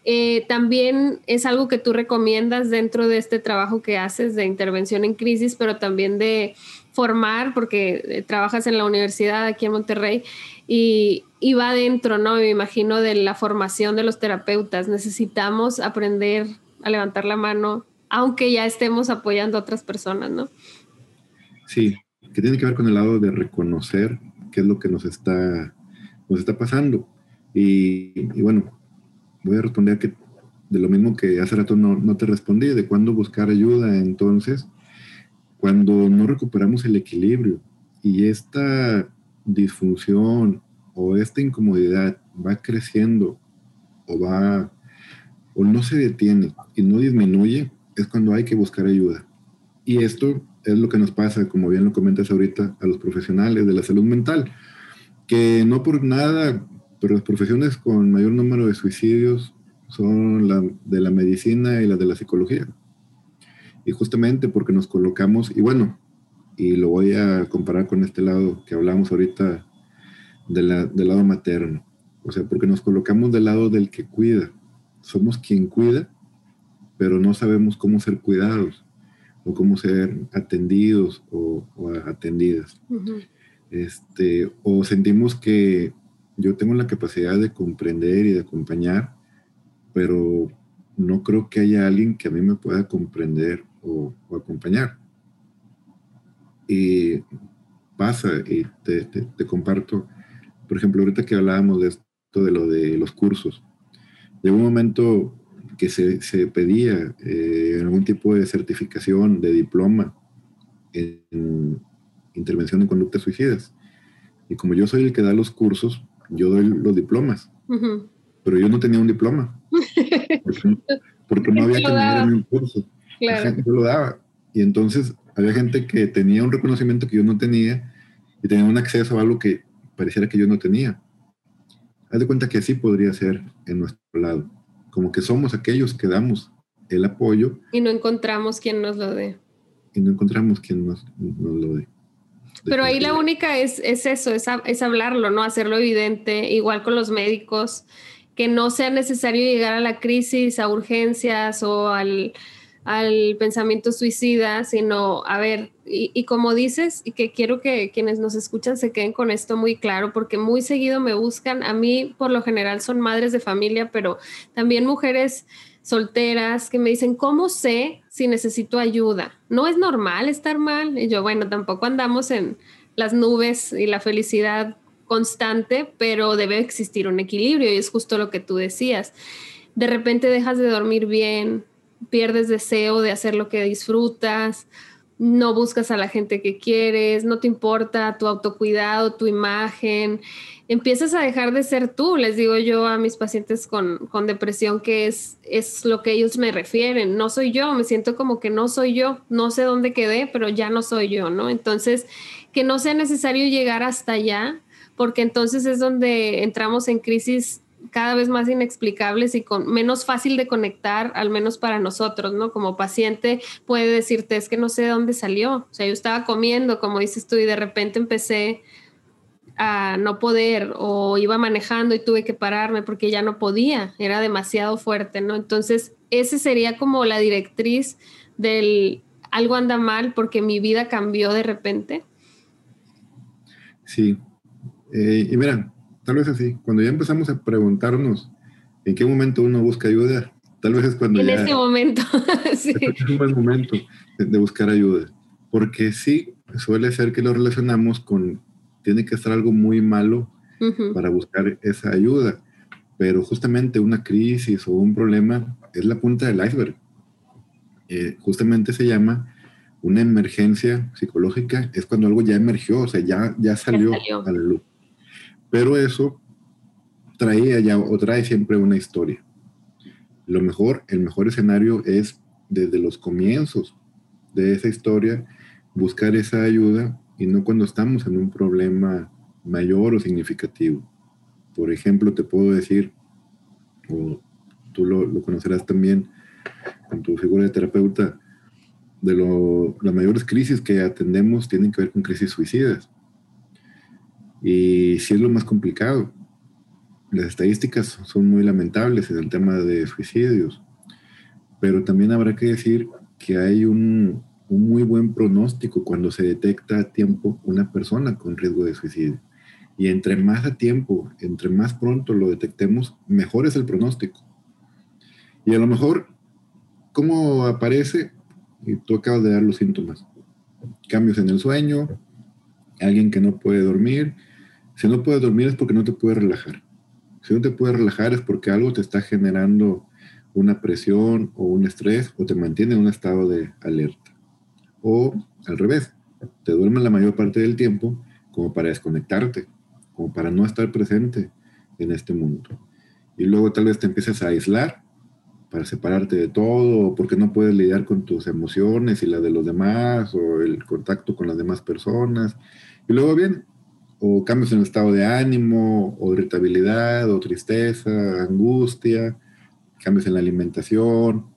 Eh, también es algo que tú recomiendas dentro de este trabajo que haces de intervención en crisis, pero también de formar, porque eh, trabajas en la universidad aquí en Monterrey y, y va dentro, ¿no? Me imagino de la formación de los terapeutas. Necesitamos aprender a levantar la mano, aunque ya estemos apoyando a otras personas, ¿no? Sí, que tiene que ver con el lado de reconocer qué es lo que nos está, nos está pasando. Y, bueno, voy a responder que de lo mismo que hace rato no, no te respondí, de cuándo buscar ayuda. Entonces, cuando no recuperamos el equilibrio y esta disfunción o esta incomodidad va creciendo o va o no se detiene y no disminuye, es cuando hay que buscar ayuda. Y esto es lo que nos pasa, como bien lo comentas ahorita, a los profesionales de la salud mental, que no por nada pero las profesiones con mayor número de suicidios son la de la medicina y la de la psicología. Y justamente porque nos colocamos, y bueno, y lo voy a comparar con este lado que hablamos ahorita del lado materno. O sea, porque nos colocamos del lado del que cuida. Somos quien cuida, pero no sabemos cómo ser cuidados o cómo ser atendidos o, atendidas. este, o sentimos que yo tengo la capacidad de comprender y de acompañar, pero no creo que haya alguien que a mí me pueda comprender o, acompañar. Y pasa, y te, comparto, por ejemplo, ahorita que hablábamos de esto, de lo de los cursos, llegó un momento que se, se pedía eh, algún tipo de certificación, de diploma en intervención en conductas suicidas. Y como yo soy el que da los cursos, yo doy los diplomas, pero yo no tenía un diploma, porque, no había que un curso. La gente lo daba. Y entonces había gente que tenía un reconocimiento que yo no tenía y tenía un acceso a algo que pareciera que yo no tenía. Haz de cuenta que así podría ser en nuestro lado. Como que somos aquellos que damos el apoyo. Y no encontramos quien nos lo dé. Y no encontramos quien nos, nos lo dé. Pero ahí la única es, es eso, es, es, hablarlo, ¿no? Hacerlo evidente, igual con los médicos, que no sea necesario llegar a la crisis, a urgencias o al, al pensamiento suicida, sino, a ver, y, como dices, y que quiero que quienes nos escuchan se queden con esto muy claro, porque muy seguido me buscan, a mí por lo general son madres de familia, pero también mujeres solteras que me dicen, ¿cómo sé si necesito ayuda? No es normal estar mal. Y yo, bueno, tampoco andamos en las nubes y la felicidad constante, pero debe existir un equilibrio y es justo lo que tú decías. De repente dejas de dormir bien, pierdes deseo de hacer lo que disfrutas, no buscas a la gente que quieres, no te importa tu autocuidado, tu imagen, empiezas a dejar de ser tú, les digo yo a mis pacientes con, depresión que es, es lo que ellos me refieren, no soy yo, me siento como que no soy yo, no sé dónde quedé, pero ya no soy yo, ¿no? Entonces, que no sea necesario llegar hasta allá, porque entonces es donde entramos en crisis cada vez más inexplicables y con menos fácil de conectar, al menos para nosotros, ¿no? Como paciente puede decirte, es que no sé de dónde salió, o sea, yo estaba comiendo, como dices tú, y de repente empecé a no poder o iba manejando y tuve que pararme porque ya no podía, era demasiado fuerte, ¿no? Entonces, ese sería como la directriz del algo anda mal porque mi vida cambió de repente. Sí. Eh, y mira, tal vez así, cuando ya empezamos a preguntarnos en qué momento uno busca ayuda, tal vez es cuando en ya... Ese momento, sí. Es un buen momento de buscar ayuda, porque sí, suele ser que lo relacionamos con tiene que estar algo muy malo para buscar esa ayuda. Pero justamente una crisis o un problema es la punta del iceberg. Eh, justamente se llama una emergencia psicológica, es cuando algo ya emergió, o sea, ya, ya, salió, a la luz. Pero eso traía ya o trae siempre una historia. Lo mejor, el mejor escenario es desde los comienzos, de esa historia, buscar esa ayuda y no cuando estamos en un problema mayor o significativo. Por ejemplo, te puedo decir, o tú lo, conocerás también con tu figura de terapeuta, de lo, las mayores crisis que atendemos tienen que ver con crisis suicidas. Y sí es lo más complicado. Las estadísticas son muy lamentables en el tema de suicidios, pero también habrá que decir que hay un, un muy buen pronóstico cuando se detecta a tiempo una persona con riesgo de suicidio. Y entre más a tiempo, entre más pronto lo detectemos, mejor es el pronóstico. Y a lo mejor, ¿cómo aparece? Y tú acabas de dar los síntomas. Cambios en el sueño, alguien que no puede dormir. Si no puede dormir es porque no te puede relajar. Si no te puede relajar es porque algo te está generando una presión o un estrés o te mantiene en un estado de alerta. O al revés, te duermes la mayor parte del tiempo como para desconectarte, como para no estar presente en este mundo. Y luego tal vez te empiezas a aislar para separarte de todo, porque no puedes lidiar con tus emociones y la de los demás, o el contacto con las demás personas. Y luego bien, o cambios en el estado de ánimo, o irritabilidad, o tristeza, angustia, cambios en la alimentación,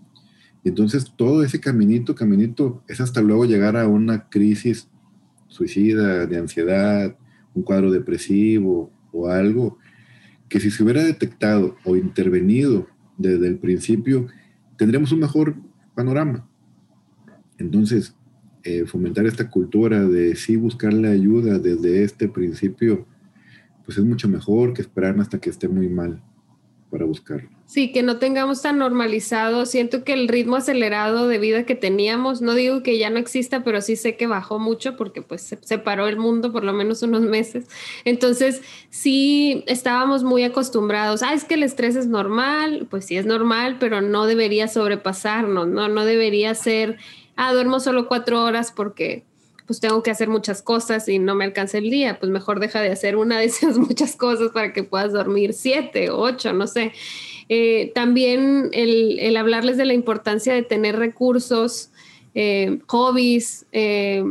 entonces todo ese caminito, caminito, es hasta luego llegar a una crisis suicida, de ansiedad, un cuadro depresivo o algo, que si se hubiera detectado o intervenido desde el principio, tendríamos un mejor panorama. Entonces, eh, fomentar esta cultura de sí buscar la ayuda desde este principio, pues es mucho mejor que esperar hasta que esté muy mal para buscarlo. Sí, que no tengamos tan normalizado. Siento que el ritmo acelerado de vida que teníamos, no digo que ya no exista, pero sí sé que bajó mucho porque pues se separó el mundo por lo menos unos meses. Entonces, sí estábamos muy acostumbrados. Ah, es que el estrés es normal, pues sí es normal, pero no debería sobrepasarnos, no, no debería ser, ah, duermo solo cuatro horas porque pues tengo que hacer muchas cosas y no me alcanza el día, pues mejor deja de hacer una de esas muchas cosas para que puedas dormir siete, ocho, no sé. Eh, también el, hablarles de la importancia de tener recursos, eh, hobbies, eh,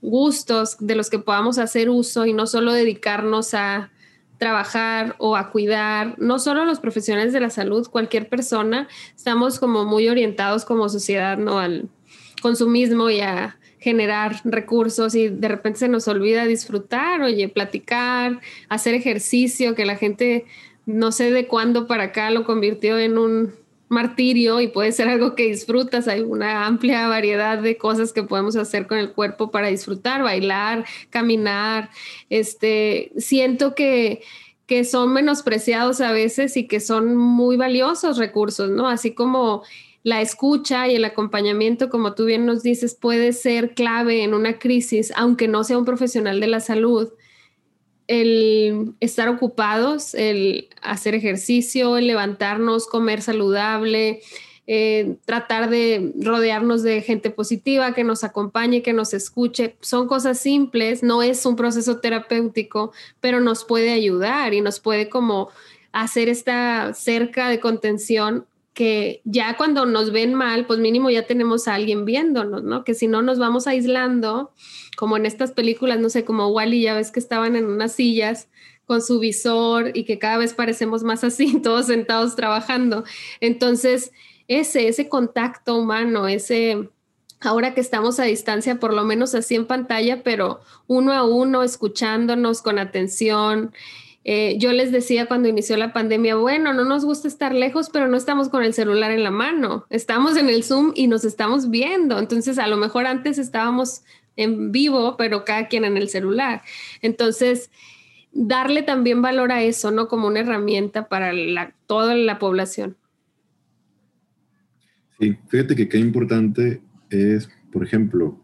gustos de los que podamos hacer uso y no solo dedicarnos a trabajar o a cuidar, no solo los profesionales de la salud, cualquier persona, estamos como muy orientados como sociedad, ¿no? Al consumismo y a generar recursos y de repente se nos olvida disfrutar, oye, platicar, hacer ejercicio, que la gente no sé de cuándo para acá lo convirtió en un martirio y puede ser algo que disfrutas. Hay una amplia variedad de cosas que podemos hacer con el cuerpo para disfrutar, bailar, caminar. Este, siento que, que son menospreciados a veces y que son muy valiosos recursos, ¿no? Así como la escucha y el acompañamiento, como tú bien nos dices, puede ser clave en una crisis, aunque no sea un profesional de la salud. El estar ocupados, el hacer ejercicio, el levantarnos, comer saludable, eh, tratar de rodearnos de gente positiva que nos acompañe, que nos escuche. Son cosas simples, no es un proceso terapéutico, pero nos puede ayudar y nos puede como hacer esta cerca de contención que ya cuando nos ven mal, pues mínimo ya tenemos a alguien viéndonos, ¿no? Que si no nos vamos aislando, como en estas películas, no sé, como Wally, ya ves que estaban en unas sillas con su visor y que cada vez parecemos más así, todos sentados trabajando. Entonces, ese, ese contacto humano, ese, ahora que estamos a distancia, por lo menos así en pantalla, pero uno a uno, escuchándonos con atención eh, yo les decía cuando inició la pandemia, bueno, no nos gusta estar lejos, pero no estamos con el celular en la mano, estamos en el Zoom y nos estamos viendo. Entonces, a lo mejor antes estábamos en vivo, pero cada quien en el celular. Entonces, darle también valor a eso, ¿no? Como una herramienta para toda la población. Sí, fíjate que qué importante es, por ejemplo,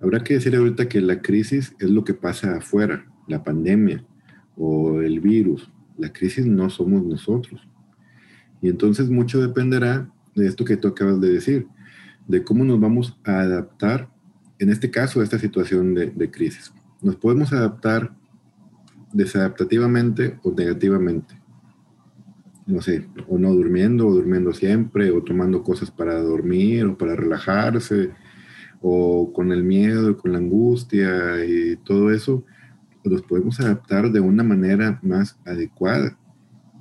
habrá que decir ahorita que la crisis es lo que pasa afuera, la pandemia o el virus. La crisis no somos nosotros. Y entonces mucho dependerá de esto que tú acabas de decir, de cómo nos vamos a adaptar, en este caso, a esta situación de, crisis. Nos podemos adaptar desadaptativamente o negativamente. No sé, o no durmiendo, o durmiendo siempre, o tomando cosas para dormir, o para relajarse, o con el miedo, con la angustia y todo eso, los podemos adaptar de una manera más adecuada.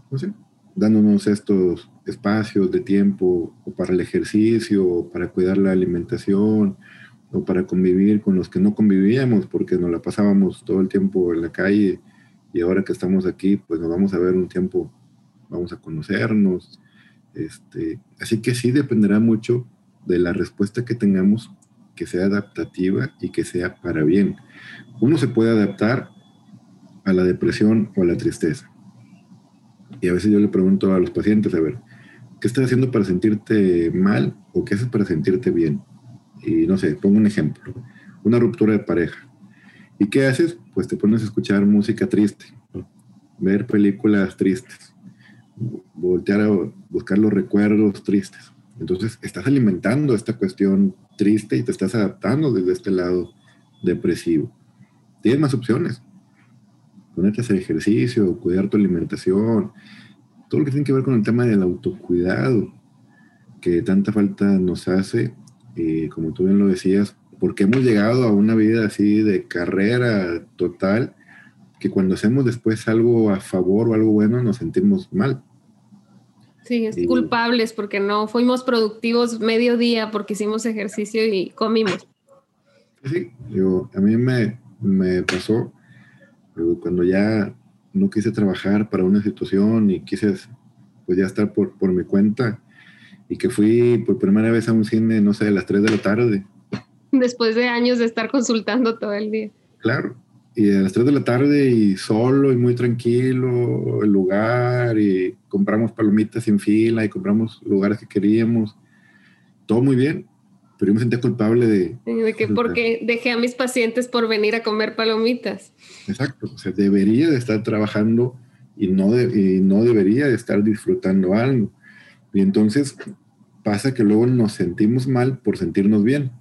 No sé, dándonos estos espacios de tiempo o para el ejercicio, o para cuidar la alimentación, o para convivir con los que no convivíamos porque nos la pasábamos todo el tiempo en la calle y ahora que estamos aquí, pues nos vamos a ver un tiempo, vamos a conocernos. Este, así que sí dependerá mucho de la respuesta que tengamos, que sea adaptativa y que sea para bien. Uno se puede adaptar a la depresión o a la tristeza. Y a veces yo le pregunto a los pacientes, a ver, ¿qué estás haciendo para sentirte mal o qué haces para sentirte bien? Y no sé, pongo un ejemplo, una ruptura de pareja. ¿Y qué haces? Pues te pones a escuchar música triste, ver películas tristes, voltear a buscar los recuerdos tristes. Entonces estás alimentando esta cuestión triste y te estás adaptando desde este lado depresivo. Tienes más opciones. Ponerte a hacer ejercicio, cuidar tu alimentación, todo lo que tiene que ver con el tema del autocuidado, que tanta falta nos hace, y como tú bien lo decías, porque hemos llegado a una vida así de carrera total, que cuando hacemos después algo a favor o algo bueno nos sentimos mal. Sí, es culpables porque no fuimos productivos medio día porque hicimos ejercicio y comimos. Sí, yo, a mí me, me pasó cuando ya no quise trabajar para una situación y quise pues ya estar por, por mi cuenta y que fui por primera vez a un cine, no sé, a las 3 de la tarde. Después de años de estar consultando todo el día. Claro, y a las 3 de la tarde y solo y muy tranquilo el lugar y compramos palomitas sin fila y compramos lugares que queríamos. Todo muy bien, pero yo me sentía culpable de... De que porque dejé a mis pacientes por venir a comer palomitas. Exacto, o sea, debería de estar trabajando y no, y no debería de estar disfrutando algo. Y entonces pasa que luego nos sentimos mal por sentirnos bien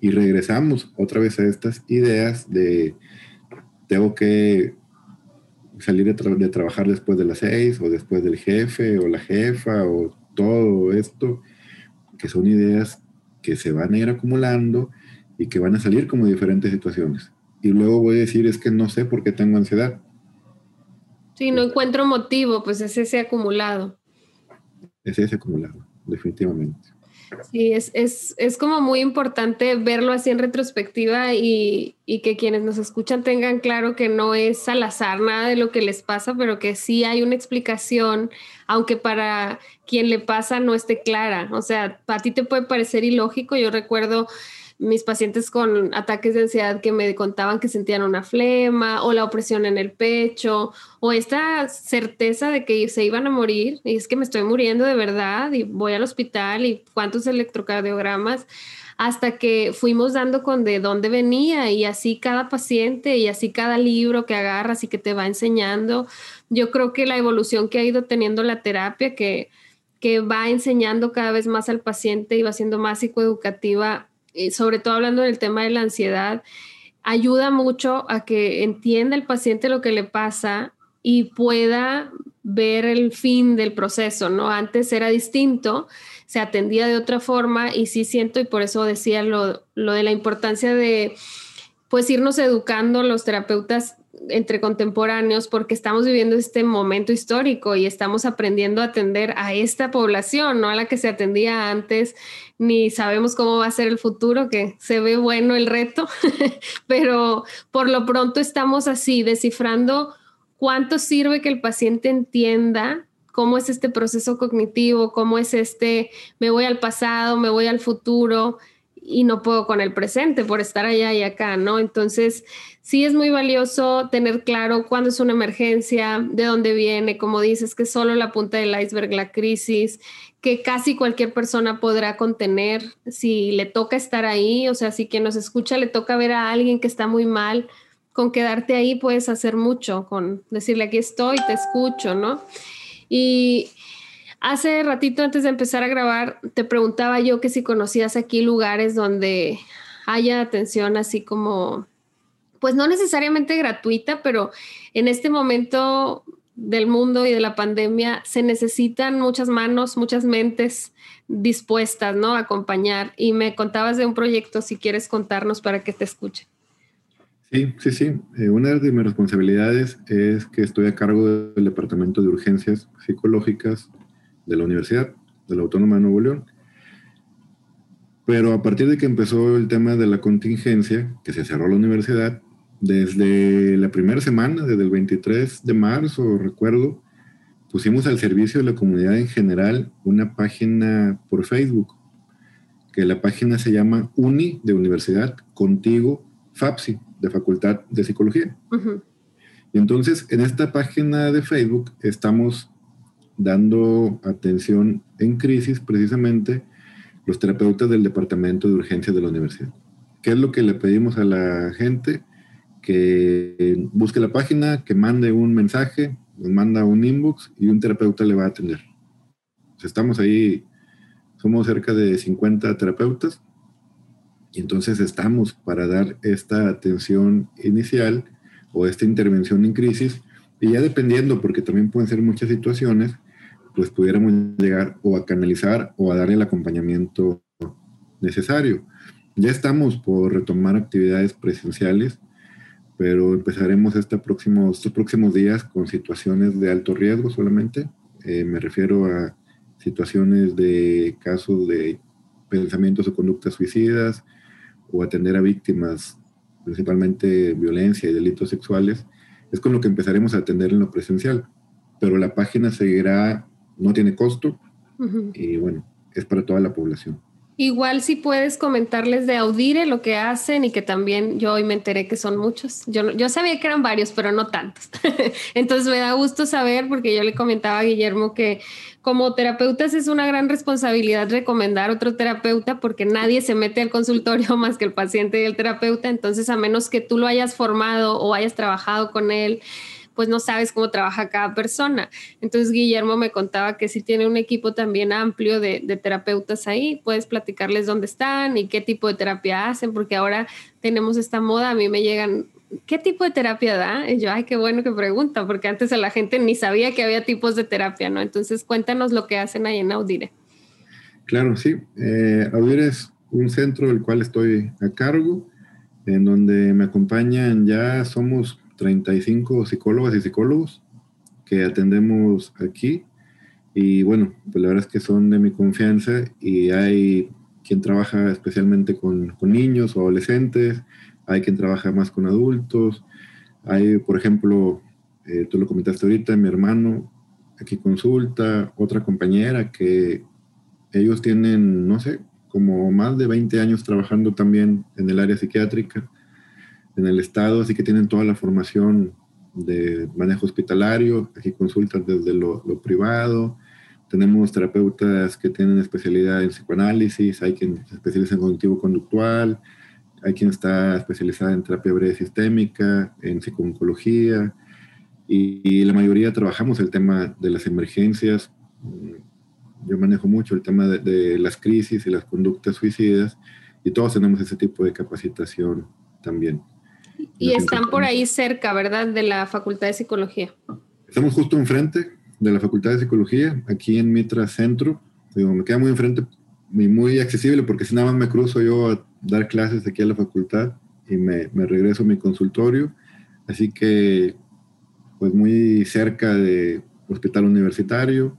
y regresamos otra vez a estas ideas de tengo que salir de, trabajar después de las seis o después del jefe o la jefa o todo esto, que son ideas que se van a ir acumulando y que van a salir como diferentes situaciones. Y luego voy a decir, es que no sé por qué tengo ansiedad. Sí, no encuentro motivo, pues es ese acumulado. Es ese acumulado, definitivamente. Sí, es, es, es, como muy importante verlo así en retrospectiva y, y, que quienes nos escuchan tengan claro que no es al azar nada de lo que les pasa, pero que sí hay una explicación, aunque para quien le pasa no esté clara. O sea, a ti te puede parecer ilógico. Yo recuerdo mis pacientes con ataques de ansiedad que me contaban que sentían una flema o la opresión en el pecho o esta certeza de que se iban a morir y es que me estoy muriendo de verdad y voy al hospital y cuántos electrocardiogramas hasta que fuimos dando con de dónde venía y así cada paciente y así cada libro que agarras y que te va enseñando. Yo creo que la evolución que ha ido teniendo la terapia que que va enseñando cada vez más al paciente y va siendo más psicoeducativa eh, sobre todo hablando del tema de la ansiedad, ayuda mucho a que entienda el paciente lo que le pasa y pueda ver el fin del proceso, ¿no? Antes era distinto, se atendía de otra forma y sí siento, y por eso decía lo, lo de la importancia de, pues, irnos educando los terapeutas entre contemporáneos porque estamos viviendo este momento histórico y estamos aprendiendo a atender a esta población, no a la que se atendía antes, ni sabemos cómo va a ser el futuro, que se ve bueno el reto, pero por lo pronto estamos así descifrando cuánto sirve que el paciente entienda cómo es este proceso cognitivo, cómo es este, me voy al pasado, me voy al futuro, y no puedo con el presente por estar allá y acá, ¿no? Entonces, sí es muy valioso tener claro cuándo es una emergencia, de dónde viene, como dices, que solo la punta del iceberg, la crisis, que casi cualquier persona podrá contener si le toca estar ahí, o sea, si quien nos escucha le toca ver a alguien que está muy mal, con quedarte ahí puedes hacer mucho, con decirle aquí estoy, te escucho, ¿no? Y Hace ratito antes de empezar a grabar, te preguntaba yo que si conocías aquí lugares donde haya atención así como, pues no necesariamente gratuita, pero en este momento del mundo y de la pandemia, se necesitan muchas manos, muchas mentes dispuestas, ¿no? A acompañar. Y me contabas de un proyecto, si quieres contarnos para que te escuchen. Sí, sí, sí. Eh, una de mis responsabilidades es que estoy a cargo del Departamento de Urgencias Psicológicas de la Universidad, de la Autónoma de Nuevo León. Pero a partir de que empezó el tema de la contingencia, que se cerró la universidad, desde la primera semana, desde el 23 de marzo, recuerdo, pusimos al servicio de la comunidad en general una página por Facebook, que la página se llama Uni de Universidad Contigo FAPSI, de Facultad de Psicología. Y entonces en esta página de Facebook estamos dando atención en crisis precisamente los terapeutas del Departamento de Urgencias de la universidad. ¿Qué es lo que le pedimos a la gente? Que busque la página, que mande un mensaje, nos manda un inbox y un terapeuta le va a atender. estamos ahí, somos cerca de 50 terapeutas y entonces estamos para dar esta atención inicial o esta intervención en crisis y ya dependiendo, porque también pueden ser muchas situaciones, pues pudiéramos llegar o a canalizar o a darle el acompañamiento necesario. Ya estamos por retomar actividades presenciales, pero empezaremos este próximo, estos próximos días con situaciones de alto riesgo solamente. Eh, me refiero a situaciones de casos de pensamientos o conductas suicidas o atender a víctimas, principalmente violencia y delitos sexuales. Es con lo que empezaremos a atender en lo presencial, pero la página seguirá no tiene costo y bueno, es para toda la población. Igual si puedes comentarles de Audire lo que hacen y que también yo hoy me enteré que son muchos. Yo, yo sabía que eran varios, pero no tantos. Entonces me da gusto saber porque yo le comentaba a Guillermo que como terapeutas es una gran responsabilidad recomendar otro terapeuta porque nadie se mete al consultorio más que el paciente y el terapeuta. Entonces a menos que tú lo hayas formado o hayas trabajado con él pues no sabes cómo trabaja cada persona. Entonces Guillermo me contaba que si tiene un equipo también amplio de, terapeutas ahí, puedes platicarles dónde están y qué tipo de terapia hacen, porque ahora tenemos esta moda, a mí me llegan ¿qué tipo de terapia da? Y yo, ay, qué bueno que pregunta, porque antes a la gente ni sabía que había tipos de terapia, ¿no? Entonces, cuéntanos lo que hacen ahí en Audire. Claro, sí. Eh, Audire es un centro del cual estoy a cargo, en donde me acompañan ya, somos 35 psicólogas y psicólogos que atendemos aquí. Y bueno, pues la verdad es que son de mi confianza y hay quien trabaja especialmente con, con niños o adolescentes, hay quien trabaja más con adultos, hay, por ejemplo, eh, tú lo comentaste ahorita, mi hermano aquí consulta, otra compañera que ellos tienen, no sé, como más de 20 años trabajando también en el área psiquiátrica en el estado, así que tienen toda la formación de manejo hospitalario, aquí consultan desde lo, privado, tenemos terapeutas que tienen especialidad en psicoanálisis, hay quien se especializa en cognitivo conductual, hay quien está especializada en terapia breve sistémica, en psicooncología, y, la mayoría trabajamos el tema de las emergencias. Yo manejo mucho el tema de, de las crisis y las conductas suicidas, y todos tenemos ese tipo de capacitación también. Y están por ahí cerca, ¿verdad? De la Facultad de Psicología. Estamos justo enfrente de la Facultad de Psicología, aquí en Mitra Centro. Digo, me queda muy enfrente y muy accesible porque si nada más me cruzo yo a dar clases aquí a la facultad y me, me regreso a mi consultorio. Así que, pues muy cerca de hospital universitario.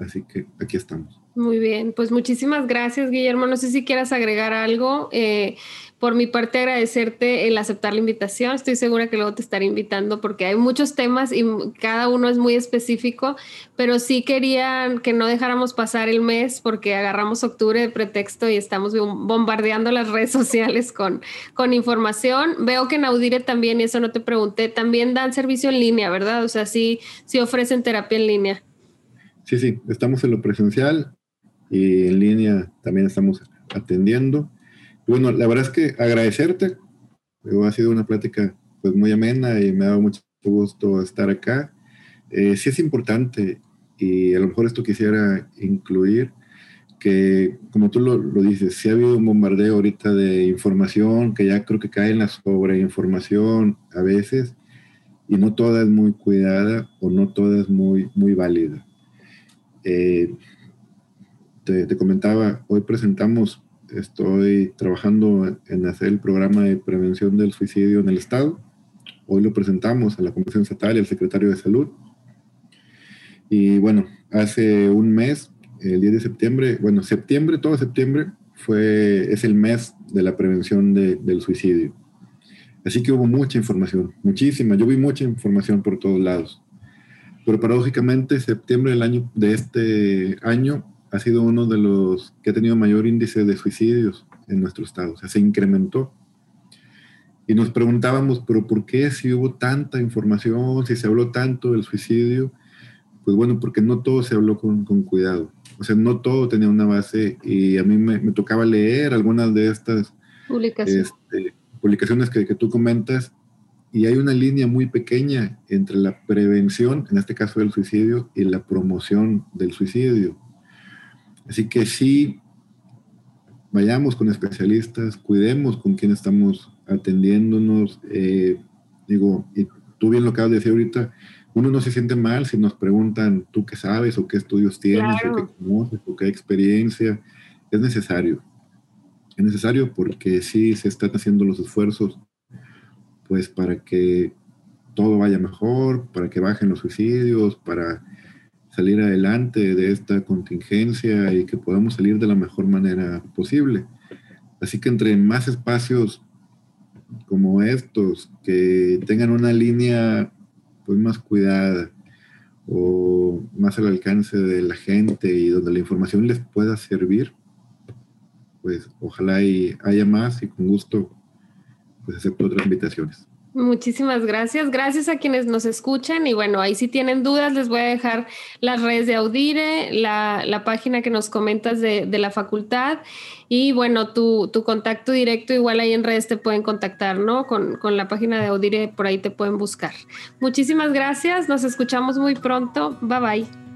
Así que aquí estamos. Muy bien, pues muchísimas gracias, Guillermo. No sé si quieras agregar algo. Eh, por mi parte, agradecerte el aceptar la invitación. Estoy segura que luego te estaré invitando porque hay muchos temas y cada uno es muy específico, pero sí quería que no dejáramos pasar el mes porque agarramos octubre de pretexto y estamos bombardeando las redes sociales con, con información. Veo que en Audire también, y eso no te pregunté, también dan servicio en línea, ¿verdad? O sea, sí, sí ofrecen terapia en línea. Sí, sí, estamos en lo presencial y en línea también estamos atendiendo bueno, la verdad es que agradecerte. Ha sido una plática pues muy amena y me ha dado mucho gusto estar acá. Eh, sí es importante y a lo mejor esto quisiera incluir que, como tú lo, dices, sí ha habido un bombardeo ahorita de información que ya creo que cae en la sobreinformación a veces y no toda es muy cuidada o no toda es muy, muy válida. Eh, te, te, comentaba, hoy presentamos, estoy trabajando en hacer el programa de prevención del suicidio en el Estado. Hoy lo presentamos a la Comisión Estatal y al secretario de Salud. Y bueno, hace un mes, el 10 de septiembre, bueno, septiembre, todo septiembre, fue, es el mes de la prevención de, del suicidio. Así que hubo mucha información, muchísima. Yo vi mucha información por todos lados. Pero paradójicamente, septiembre del año, de este año ha sido uno de los que ha tenido mayor índice de suicidios en nuestro estado. O sea, se incrementó. Y nos preguntábamos, pero ¿por qué si hubo tanta información, si se habló tanto del suicidio? Pues bueno, porque no todo se habló con, con cuidado. O sea, no todo tenía una base y a mí me, me tocaba leer algunas de estas publicaciones. Este, publicaciones que, que, tú comentas, y hay una línea muy pequeña entre la prevención, en este caso del suicidio, y la promoción del suicidio. Así que sí, vayamos con especialistas, cuidemos con quién estamos atendiéndonos. Eh, digo, y tú bien lo acabas de decir ahorita, uno no se siente mal si nos preguntan tú qué sabes o qué estudios tienes claro. o qué conoces o qué experiencia. Es necesario es necesario porque sí se están haciendo los esfuerzos pues para que todo vaya mejor, para que bajen los suicidios, para salir adelante de esta contingencia y que podamos salir de la mejor manera posible. Así que entre más espacios como estos, que tengan una línea pues más cuidada o más al alcance de la gente y donde la información les pueda servir, pues ojalá y haya más y con gusto pues acepto otras invitaciones. Muchísimas gracias. Gracias a quienes nos escuchan. Y bueno, ahí si tienen dudas, les voy a dejar las redes de Audire, la, la página que nos comentas de, de la facultad. Y bueno, tu, tu, contacto directo, igual ahí en redes te pueden contactar, ¿no? Con, con la página de Audire, por ahí te pueden buscar. Muchísimas gracias. Nos escuchamos muy pronto. Bye bye.